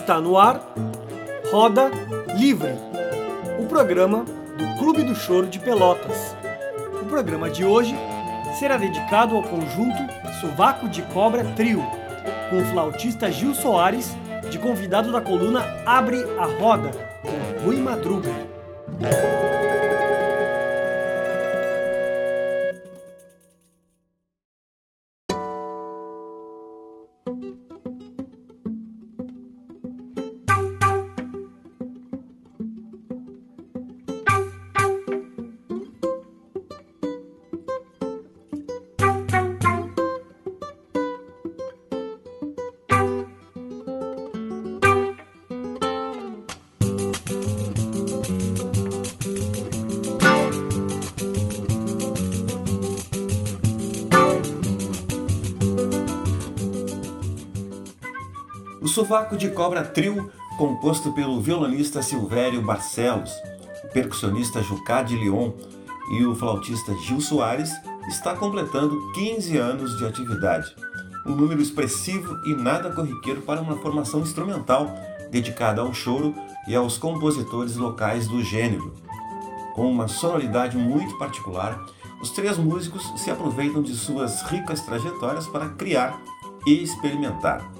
Está no ar Roda Livre, o programa do Clube do Choro de Pelotas. O programa de hoje será dedicado ao conjunto Sovaco de Cobra Trio, com o flautista Gil Soares, de convidado da coluna Abre a Roda, com Rui Madruga. Sovaco de Cobra Trio, composto pelo violonista Silvério Barcelos, o percussionista Jucá de Lyon e o flautista Gil Soares, está completando 15 anos de atividade. Um número expressivo e nada corriqueiro para uma formação instrumental dedicada ao choro e aos compositores locais do gênero. Com uma sonoridade muito particular, os três músicos se aproveitam de suas ricas trajetórias para criar e experimentar.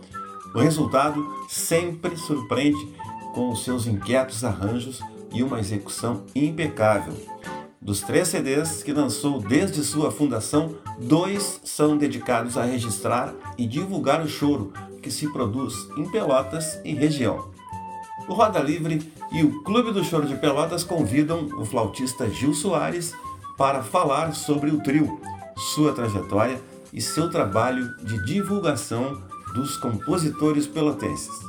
O resultado sempre surpreende com os seus inquietos arranjos e uma execução impecável. Dos três CDs que lançou desde sua fundação, dois são dedicados a registrar e divulgar o choro que se produz em Pelotas e região. O Roda Livre e o Clube do Choro de Pelotas convidam o flautista Gil Soares para falar sobre o trio, sua trajetória e seu trabalho de divulgação dos compositores pelotenses.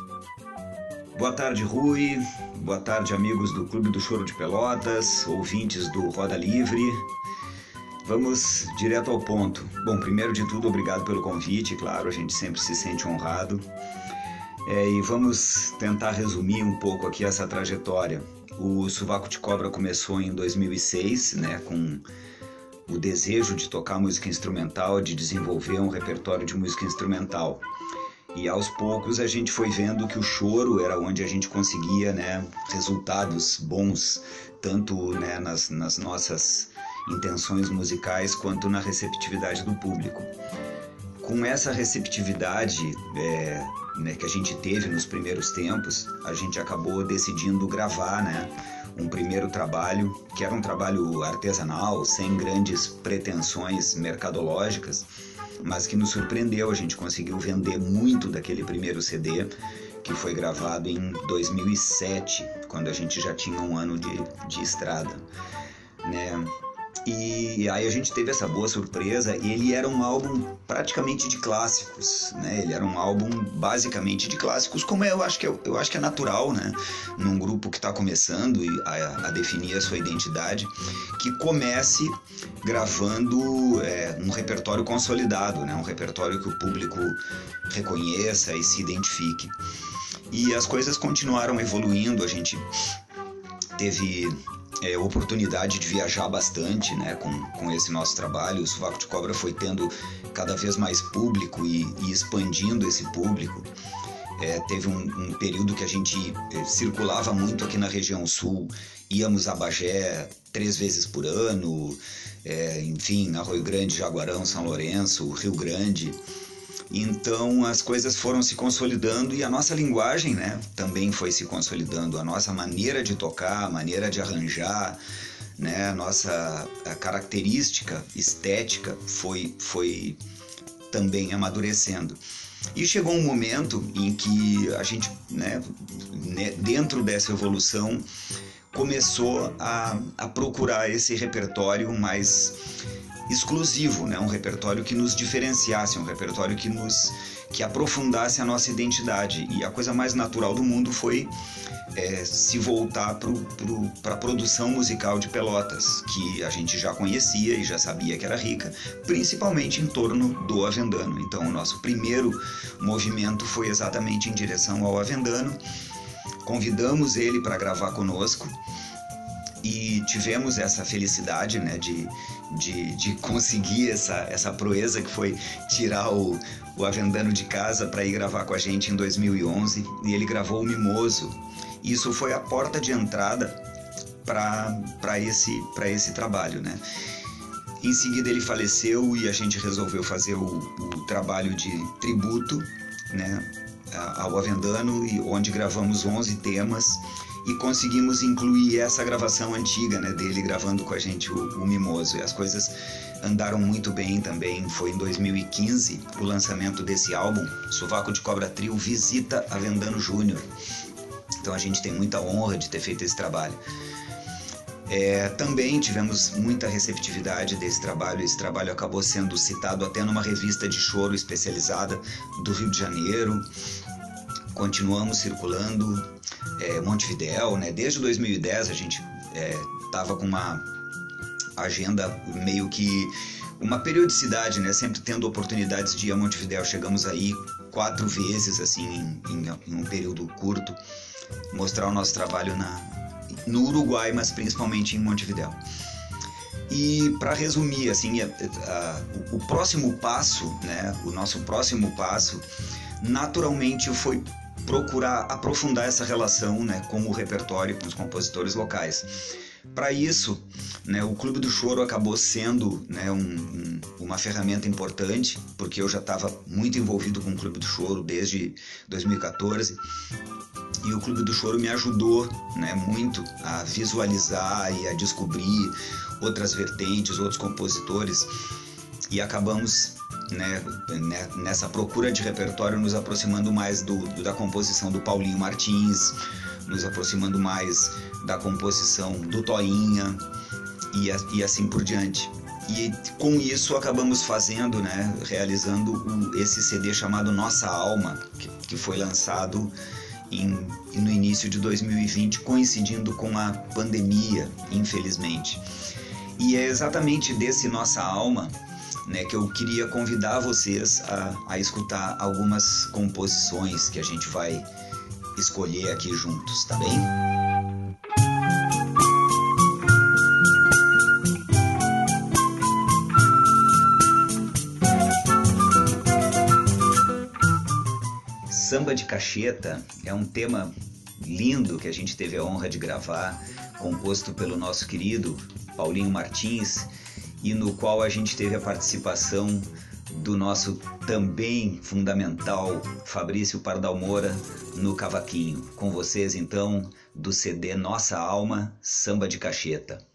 Boa tarde, Rui. Boa tarde, amigos do Clube do Choro de Pelotas, ouvintes do Roda Livre. Vamos direto ao ponto. Bom, primeiro de tudo, obrigado pelo convite, claro, a gente sempre se sente honrado. É, e vamos tentar resumir um pouco aqui essa trajetória. O Suvaco de Cobra começou em 2006, né, com o desejo de tocar música instrumental, de desenvolver um repertório de música instrumental. E aos poucos a gente foi vendo que o choro era onde a gente conseguia né, resultados bons, tanto né, nas, nas nossas intenções musicais quanto na receptividade do público. Com essa receptividade é, né, que a gente teve nos primeiros tempos, a gente acabou decidindo gravar né, um primeiro trabalho, que era um trabalho artesanal, sem grandes pretensões mercadológicas mas que nos surpreendeu. A gente conseguiu vender muito daquele primeiro CD que foi gravado em 2007, quando a gente já tinha um ano de, de estrada, né? E aí a gente teve essa boa surpresa e ele era um álbum praticamente de clássicos, né? Ele era um álbum basicamente de clássicos, como eu acho que é, eu acho que é natural, né? Num grupo que está começando a, a, definir a sua identidade, que comece gravando é, um repertório consolidado, né? Um repertório que o público reconheça e se identifique. E as coisas continuaram evoluindo, a gente teve é, oportunidade de viajar bastante né, com, com esse nosso trabalho. O Sovaco de Cobra foi tendo cada vez mais público e, e expandindo esse público. É, teve um, um, período que a gente é, circulava muito aqui na região sul, íamos a Bagé três vezes por ano, é, enfim, Arroio Grande, Jaguarão, São Lourenço, Rio Grande. Então as coisas foram se consolidando e a nossa linguagem, né, também foi se consolidando, a nossa maneira de tocar, a maneira de arranjar, né, a nossa a característica estética foi foi também amadurecendo. E chegou um momento em que a gente, né, né dentro dessa evolução, começou a, a procurar esse repertório mais exclusivo, né? um repertório que nos diferenciasse, um repertório que nos que aprofundasse a nossa identidade. E a coisa mais natural do mundo foi é, se voltar para a produção musical de Pelotas, que a gente já conhecia e já sabia que era rica, principalmente em torno do Avendano. Então, o nosso primeiro movimento foi exatamente em direção ao Avendano. Convidamos ele para gravar conosco e tivemos essa felicidade né, de, de, de conseguir essa, essa proeza que foi tirar o, o Avendano de casa para ir gravar com a gente em 2011 e ele gravou o Mimoso. Isso foi a porta de entrada para esse, esse trabalho. Né? Em seguida ele faleceu e a gente resolveu fazer o, o trabalho de tributo né, ao Avendano, onde gravamos 11 temas e conseguimos incluir essa gravação antiga né, dele gravando com a gente o, o Mimoso. E as coisas andaram muito bem também. Foi em 2015 o lançamento desse álbum, Sovaco de Cobra Trio Visita Avendano Júnior. Então a gente tem muita honra de ter feito esse trabalho. É, também tivemos muita receptividade desse trabalho. Esse trabalho acabou sendo citado até numa revista de choro especializada do Rio de Janeiro. Continuamos circulando é, Montevidéu, né? Desde 2010 a gente é, com uma agenda meio que uma periodicidade, né? Sempre tendo oportunidades de ir a Montevidéu. Chegamos aí quatro vezes, assim, em, em, um período curto, mostrar o nosso trabalho na, no Uruguai, mas principalmente em Montevidéu. E para resumir, assim, a, a, o próximo passo, né, o nosso próximo passo, naturalmente foi procurar aprofundar essa relação, né, com o repertório, com os compositores locais. Para isso, né, o Clube do Choro acabou sendo né, um, um, uma ferramenta importante, porque eu já estava muito envolvido com o Clube do Choro desde 2014 e o Clube do Choro me ajudou né, muito a visualizar e a descobrir outras vertentes, outros compositores e acabamos né, né nessa procura de repertório nos aproximando mais do, do, da composição do Paulinho Martins, nos aproximando mais da composição do Toinha e, e assim por diante. E com isso acabamos fazendo, né, realizando esse CD chamado Nossa Alma, que, que foi lançado em, no início de 2020, coincidindo com a pandemia, infelizmente. E é exatamente desse Nossa Alma né, que eu queria convidar vocês a, a escutar algumas composições que a gente vai escolher aqui juntos, tá bem? Samba de Cacheta é um tema lindo que a gente teve a honra de gravar, composto pelo nosso querido Paulinho Martins, e no qual a gente teve a participação do nosso também fundamental Fabrício Pardal Moura no cavaquinho. Com vocês então, do CD Nossa Alma, Samba de Cacheta.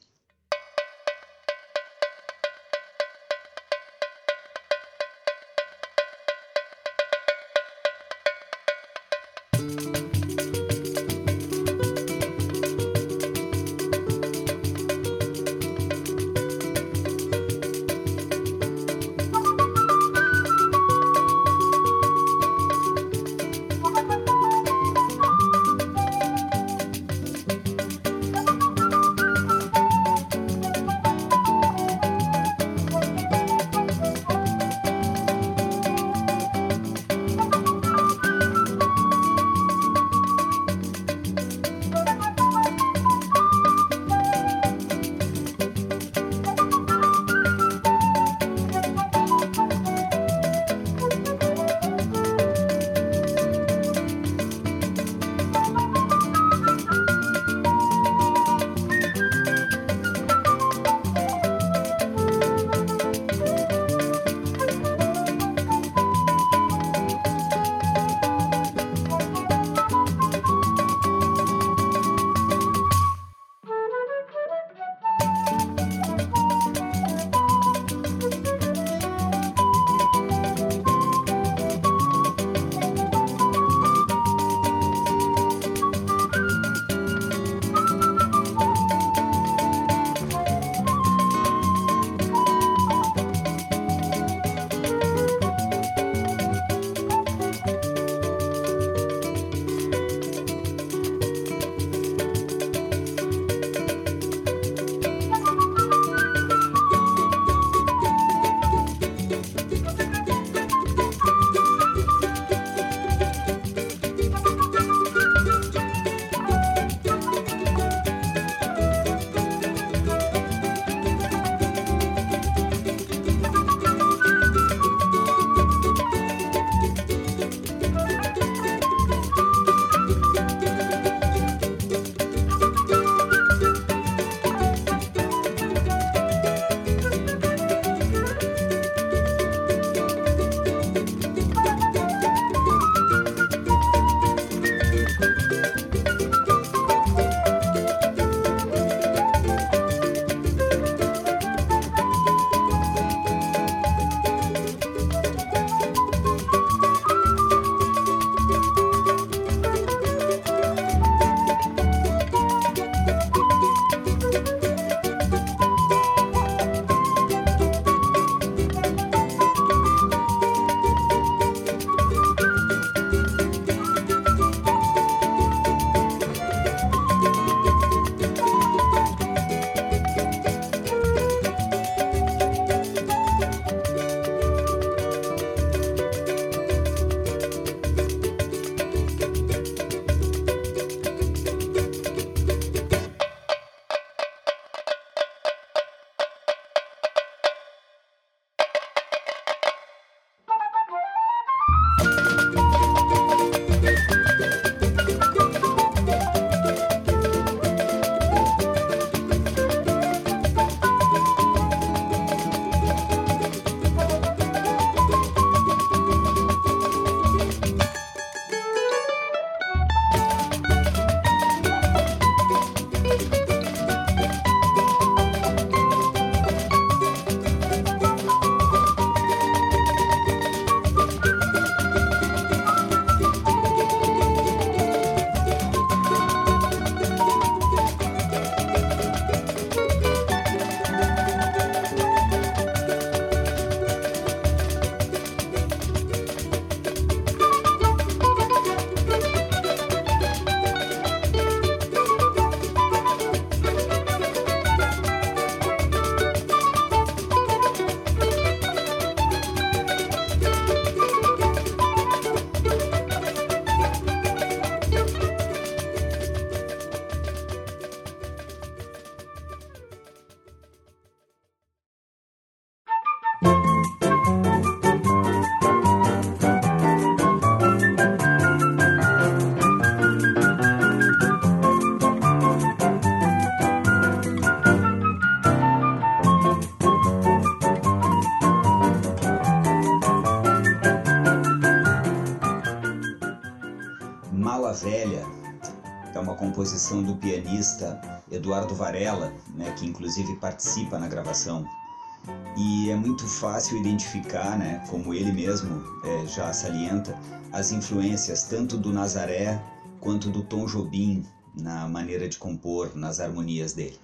Velha. É uma composição do pianista Eduardo Varela, né, que inclusive participa na gravação. E é muito fácil identificar, né, como ele mesmo é, já salienta, as influências tanto do Nazaré quanto do Tom Jobim na maneira de compor, nas harmonias dele.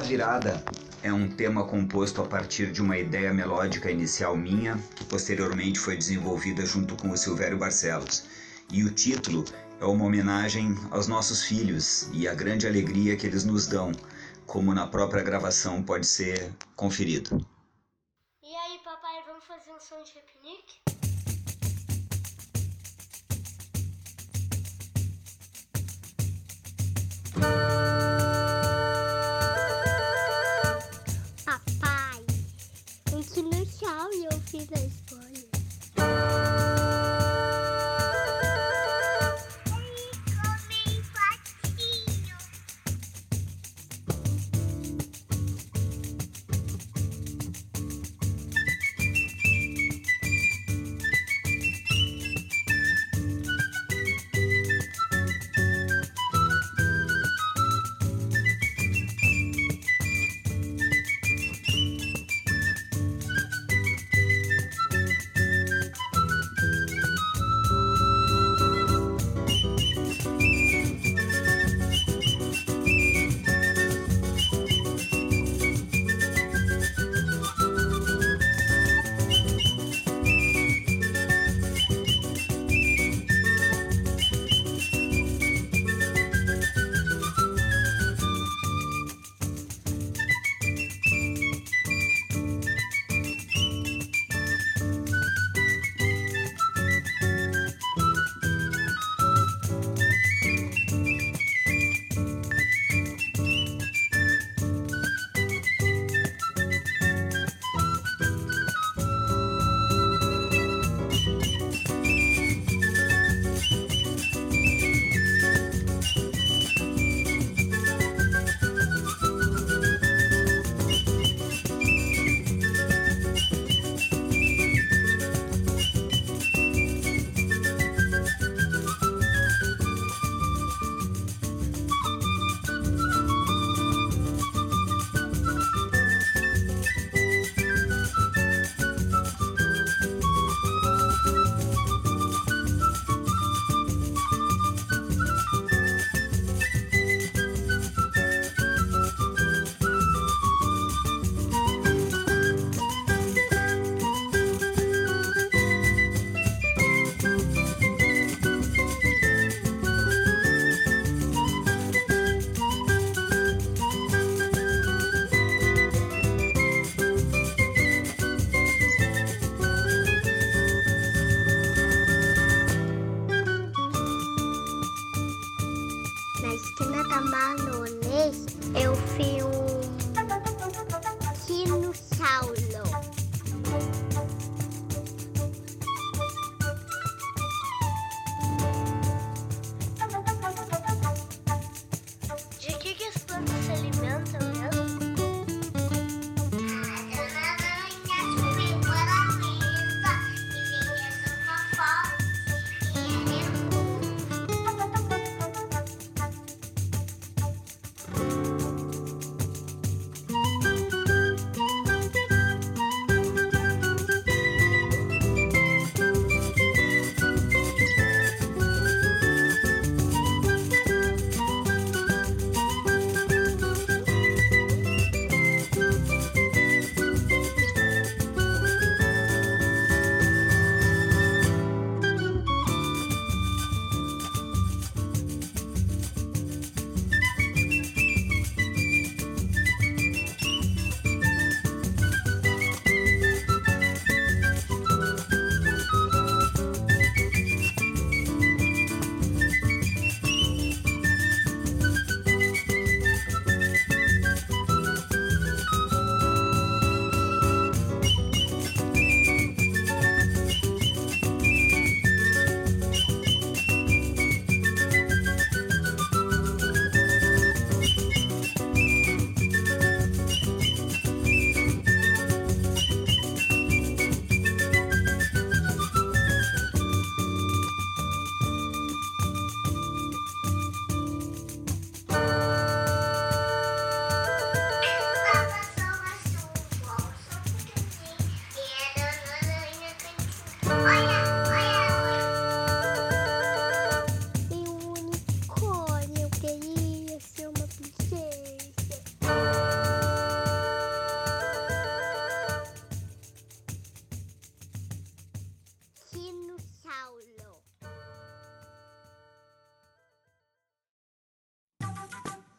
A Virada é um tema composto a partir de uma ideia melódica inicial minha, que posteriormente foi desenvolvida junto com o Silvério Barcelos. E o título é uma homenagem aos nossos filhos e à grande alegria que eles nos dão, como na própria gravação pode ser conferido. E aí, papai, vamos fazer um som de repinique? thank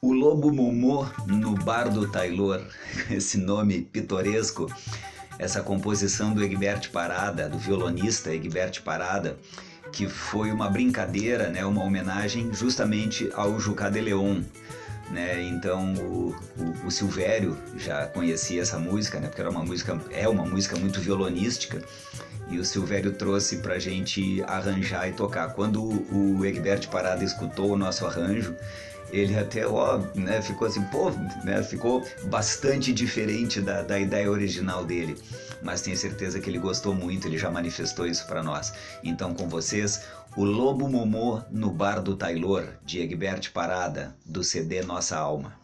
O Lobo Momô no Bar do Taylor, esse nome pitoresco, essa composição do Egbert Parada, do violonista Egbert Parada, que foi uma brincadeira, né, uma homenagem justamente ao Jucá de Leon. Né? Então o, o, o, Silvério já conhecia essa música, né? porque era uma música, é uma música muito violonística, e o Silvério trouxe para gente arranjar e tocar. Quando o, o Egbert Parada escutou o nosso arranjo, ele até ó, né, ficou assim, pô, né, ficou bastante diferente da, da ideia original dele. Mas tenho certeza que ele gostou muito, ele já manifestou isso para nós. Então, com vocês, o Lobo Momô no Bar do Taylor, de Egbert Parada, do CD Nossa Alma.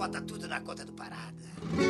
Bota tudo na conta do Parada.